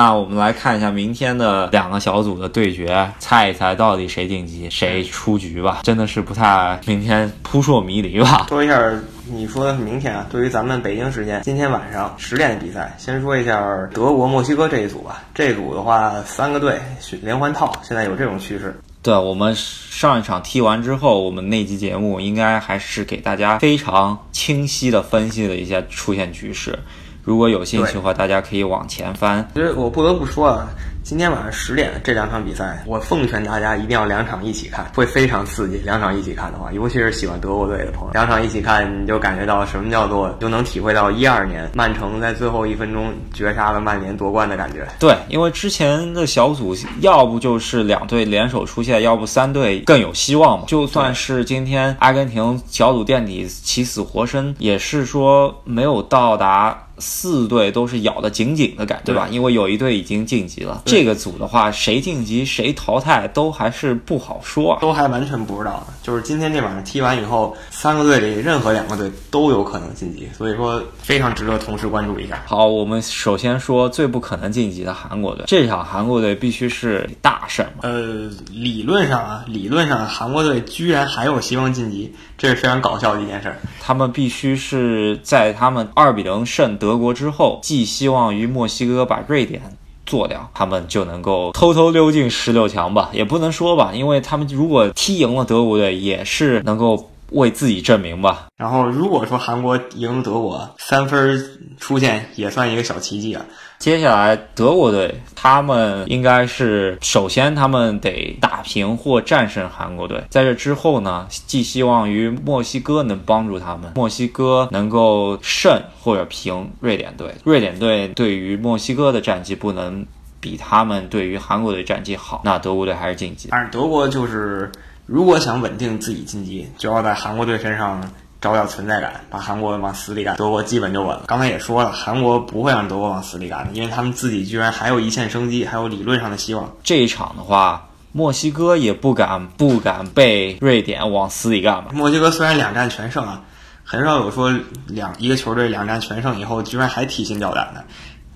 那我们来看一下明天的两个小组的对决，猜一猜到底谁晋级，谁出局吧。真的是不太明天扑朔迷离吧。说一下，你说的是明天啊？对于咱们北京时间今天晚上十点的比赛，先说一下德国、墨西哥这一组吧。这组的话，三个队连环套，现在有这种趋势。对我们上一场踢完之后，我们那期节目应该还是给大家非常清晰的分析了一下出现局势。如果有兴趣的话，大家可以往前翻。其实我不得不说啊。今天晚上十点这两场比赛，我奉劝大家一定要两场一起看，会非常刺激。两场一起看的话，尤其是喜欢德国队的朋友，两场一起看，你就感觉到什么叫做，就能体会到一二年曼城在最后一分钟绝杀了曼联夺冠的感觉。对，因为之前的小组要不就是两队联手出线，要不三队更有希望嘛。就算是今天阿根廷小组垫底起死活生，也是说没有到达。四队都是咬得紧紧的感觉，对吧？因为有一队已经晋级了。这个组的话，谁晋级谁淘汰都还是不好说，都还完全不知道呢。就是今天这晚上踢完以后，三个队里任何两个队都有可能晋级，所以说非常值得同时关注一下。好，我们首先说最不可能晋级的韩国队，这场韩国队必须是大胜。呃，理论上啊，理论上韩国队居然还有希望晋级，这是非常搞笑的一件事。他们必须是在他们二比零胜德。德国之后，寄希望于墨西哥把瑞典做掉，他们就能够偷偷溜进十六强吧？也不能说吧，因为他们如果踢赢了德国队，也是能够为自己证明吧。然后，如果说韩国赢德国，三分出现也算一个小奇迹啊。接下来德国队，他们应该是首先他们得打平或战胜韩国队，在这之后呢，寄希望于墨西哥能帮助他们，墨西哥能够胜或者平瑞典队。瑞典队对于墨西哥的战绩不能比他们对于韩国队战绩好，那德国队还是晋级。但是德国就是如果想稳定自己晋级，就要在韩国队身上。找点存在感，把韩国往死里干，德国基本就稳了。刚才也说了，韩国不会让德国往死里干的，因为他们自己居然还有一线生机，还有理论上的希望。这一场的话，墨西哥也不敢不敢被瑞典往死里干吧？墨西哥虽然两战全胜啊，很少有说两一个球队两战全胜以后居然还提心吊胆的。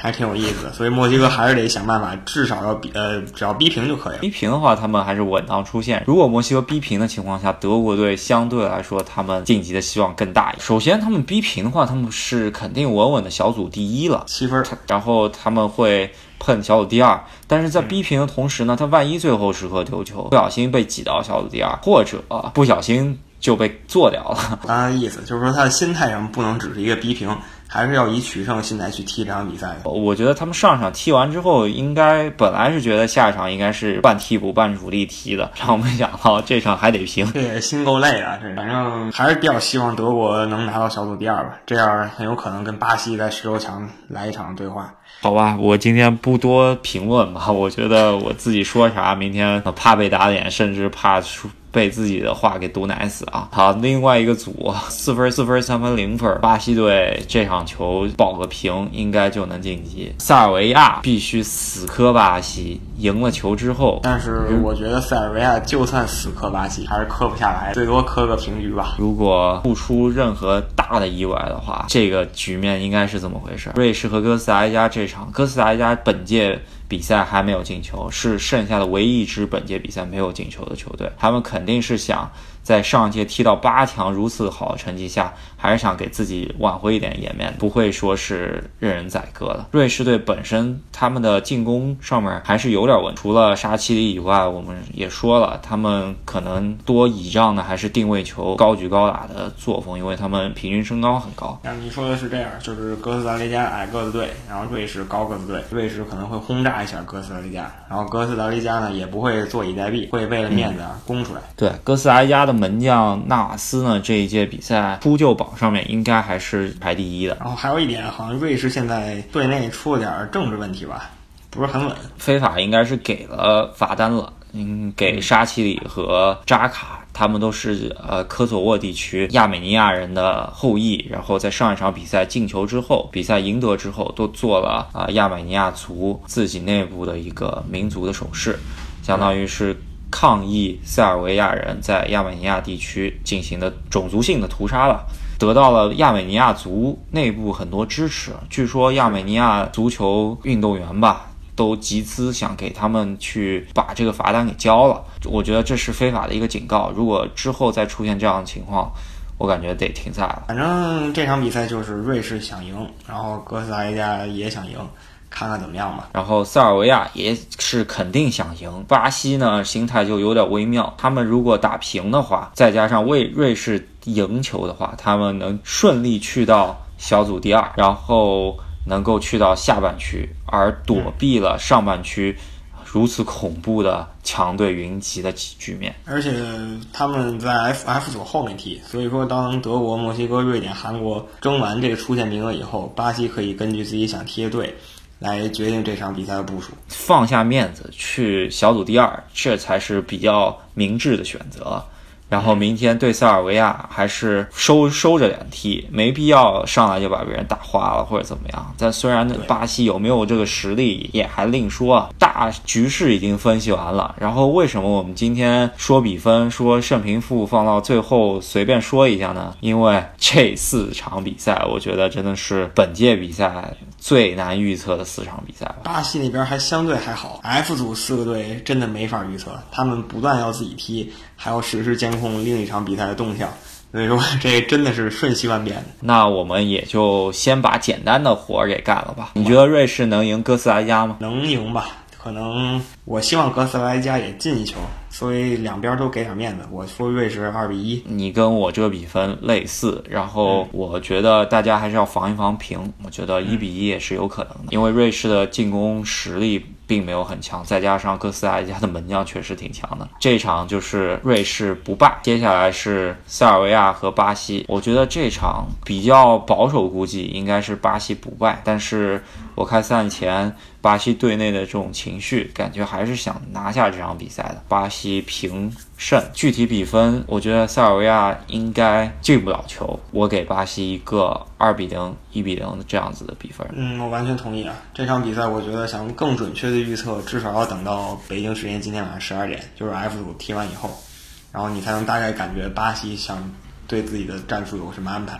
还挺有意思的，所以墨西哥还是得想办法，至少要比呃，只要逼平就可以了。逼平的话，他们还是稳当出线。如果墨西哥逼平的情况下，德国队相对来说他们晋级的希望更大一点。首先，他们逼平的话，他们是肯定稳稳的小组第一了，七分。然后他们会碰小组第二，但是在逼平的同时呢，他万一最后时刻丢球，不小心被挤到小组第二，或者不小心就被做掉了。他 的意思就是说，他的心态上不能只是一个逼平。还是要以取胜心态去踢这场比赛的。我觉得他们上场踢完之后，应该本来是觉得下一场应该是半替补半主力踢的，让我没想到这场还得平。这心够累啊！这反正还是比较希望德国能拿到小组第二吧，这样很有可能跟巴西在十六强来一场对话。好吧，我今天不多评论吧，我觉得我自己说啥，明天怕被打脸，甚至怕输。被自己的话给毒奶死啊！好，另外一个组四分四分三分零分，巴西队这场球保个平应该就能晋级。塞尔维亚必须死磕巴西，赢了球之后。但是我觉得塞尔维亚就算死磕巴西，还是磕不下来，最多磕个平局吧。如果不出任何大的意外的话，这个局面应该是怎么回事？瑞士和哥斯达黎加这场，哥斯达黎加本届。比赛还没有进球，是剩下的唯一一支本届比赛没有进球的球队。他们肯定是想。在上届踢到八强如此好的成绩下，还是想给自己挽回一点颜面，不会说是任人宰割的。瑞士队本身他们的进攻上面还是有点问题，除了沙奇里以外，我们也说了，他们可能多倚仗的还是定位球、高举高打的作风，因为他们平均身高很高。像你说的是这样，就是哥斯达黎加矮个子队，然后瑞士高个子队，瑞士可能会轰炸一下哥斯达黎加，然后哥斯达黎加呢也不会坐以待毙，会为了面子攻出来。对，哥斯达黎加的。门将纳瓦斯呢？这一届比赛扑救榜上面应该还是排第一的。然后还有一点，好像瑞士现在队内出了点政治问题吧，不是很稳。非法应该是给了罚单了，嗯，给沙奇里和扎卡，他们都是呃科索沃地区亚美尼亚人的后裔。然后在上一场比赛进球之后，比赛赢得之后，都做了啊亚美尼亚族自己内部的一个民族的手势，相当于是。抗议塞尔维亚人在亚美尼亚地区进行的种族性的屠杀了，得到了亚美尼亚族内部很多支持。据说亚美尼亚足球运动员吧，都集资想给他们去把这个罚单给交了。我觉得这是非法的一个警告。如果之后再出现这样的情况，我感觉得停赛了。反正这场比赛就是瑞士想赢，然后哥斯达黎加也想赢，看看怎么样吧。然后塞尔维亚也是肯定想赢，巴西呢心态就有点微妙。他们如果打平的话，再加上为瑞士赢球的话，他们能顺利去到小组第二，然后能够去到下半区，而躲避了上半区。如此恐怖的强队云集的局面，而且他们在 F F 组后面踢，所以说当德国、墨西哥、瑞典、韩国争完这个出线名额以后，巴西可以根据自己想踢的队来决定这场比赛的部署，放下面子去小组第二，这才是比较明智的选择。然后明天对塞尔维亚还是收收着点踢，没必要上来就把别人打花了或者怎么样。但虽然巴西有没有这个实力也还另说，大局势已经分析完了。然后为什么我们今天说比分说胜平负放到最后随便说一下呢？因为这四场比赛，我觉得真的是本届比赛最难预测的四场比赛。巴西那边还相对还好，F 组四个队真的没法预测，他们不断要自己踢。还要实时监控另一场比赛的动向，所以说 这真的是瞬息万变。那我们也就先把简单的活儿给干了吧。你觉得瑞士能赢哥斯达黎加吗？能赢吧，可能我希望哥斯达黎加也进一球。所以两边都给点面子，我说瑞士二比一，你跟我这个比分类似，然后我觉得大家还是要防一防平，我觉得一比一也是有可能的，因为瑞士的进攻实力并没有很强，再加上哥斯达黎加的门将确实挺强的，这场就是瑞士不败，接下来是塞尔维亚和巴西，我觉得这场比较保守估计应该是巴西不败，但是我看赛前巴西队内的这种情绪，感觉还是想拿下这场比赛的，巴西。平胜，具体比分，我觉得塞尔维亚应该进不了球。我给巴西一个二比零、一比零这样子的比分。嗯，我完全同意啊。这场比赛，我觉得想更准确的预测，至少要等到北京时间今天晚上十二点，就是 F 组踢完以后，然后你才能大概感觉巴西想对自己的战术有什么安排。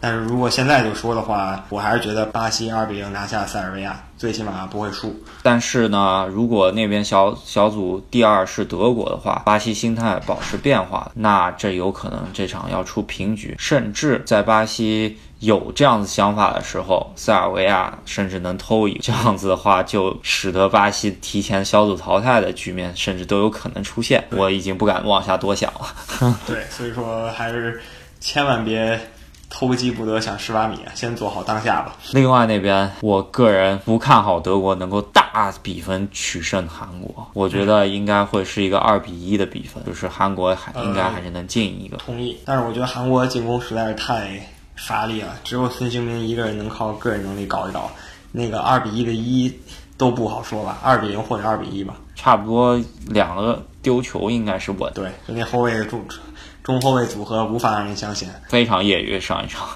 但是如果现在就说的话，我还是觉得巴西二比零拿下塞尔维亚，最起码不会输。但是呢，如果那边小小组第二是德国的话，巴西心态保持变化，那这有可能这场要出平局，甚至在巴西有这样子想法的时候，塞尔维亚甚至能偷一这样子的话，就使得巴西提前小组淘汰的局面甚至都有可能出现。我已经不敢往下多想了。对，所以说还是千万别。偷鸡不得想蚀把米，先做好当下吧。另外那边，我个人不看好德国能够大比分取胜韩国，我觉得应该会是一个二比一的比分，就是韩国还应该还是能进一个。同意，但是我觉得韩国进攻实在是太乏力了，只有孙兴民一个人能靠个人能力搞一搞。那个二比一的一都不好说吧，二比零或者二比一吧，差不多两个丢球应该是稳。对，就那后卫的中。后卫组合无法让人相信，非常业余上一场。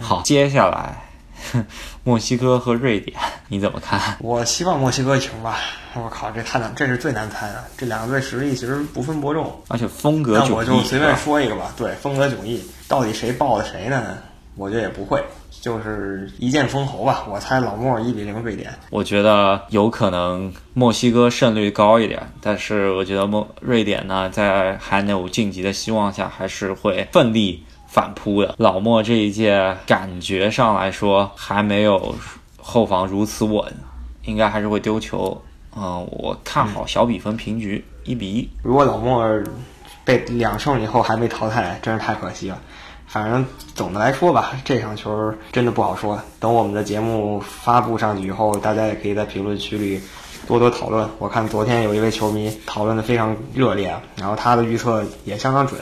好，接下来墨西哥和瑞典，你怎么看？我希望墨西哥赢吧。我靠，这太难，这是最难猜的。这两个队实力其实不分伯仲，而且风格迥异。那我就随便说一个吧。对，风格迥异，到底谁抱的谁呢？我觉得也不会。就是一剑封喉吧，我猜老莫一比零瑞典。我觉得有可能墨西哥胜率高一点，但是我觉得墨瑞典呢，在还有晋级的希望下，还是会奋力反扑的。老莫这一届感觉上来说还没有后防如此稳，应该还是会丢球。嗯，我看好小比分平局，一比一。如果老莫被两胜以后还没淘汰，真是太可惜了。反正总的来说吧，这场球真的不好说。等我们的节目发布上去以后，大家也可以在评论区里多多讨论。我看昨天有一位球迷讨论的非常热烈，然后他的预测也相当准，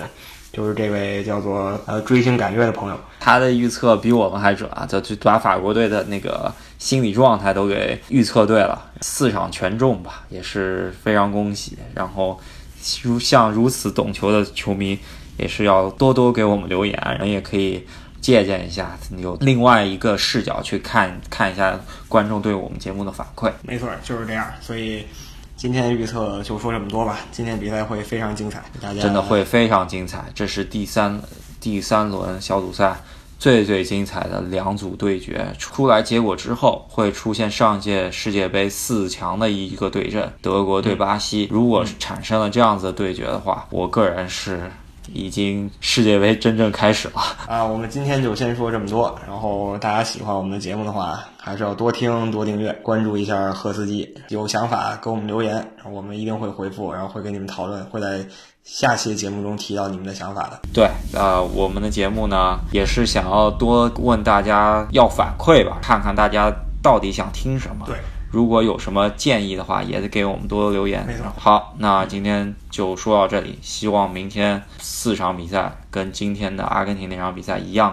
就是这位叫做呃追星赶月的朋友，他的预测比我们还准啊，就就把法国队的那个心理状态都给预测对了，四场全中吧，也是非常恭喜。然后如像如此懂球的球迷。也是要多多给我们留言，然后也可以借鉴一下，有另外一个视角去看看一下观众对我们节目的反馈。没错，就是这样。所以今天预测就说这么多吧。今天比赛会非常精彩，大家真的会非常精彩。这是第三第三轮小组赛最最精彩的两组对决出来，结果之后会出现上届世界杯四强的一个对阵，德国对巴西。如果产生了这样子的对决的话，我个人是。已经世界杯真正开始了啊！我们今天就先说这么多。然后大家喜欢我们的节目的话，还是要多听、多订阅、关注一下赫斯基。有想法给我们留言，我们一定会回复，然后会跟你们讨论，会在下期节目中提到你们的想法的。对，呃，我们的节目呢，也是想要多问大家要反馈吧，看看大家到底想听什么。对。如果有什么建议的话，也得给我们多多留言。没错。好，那今天就说到这里。希望明天四场比赛跟今天的阿根廷那场比赛一样。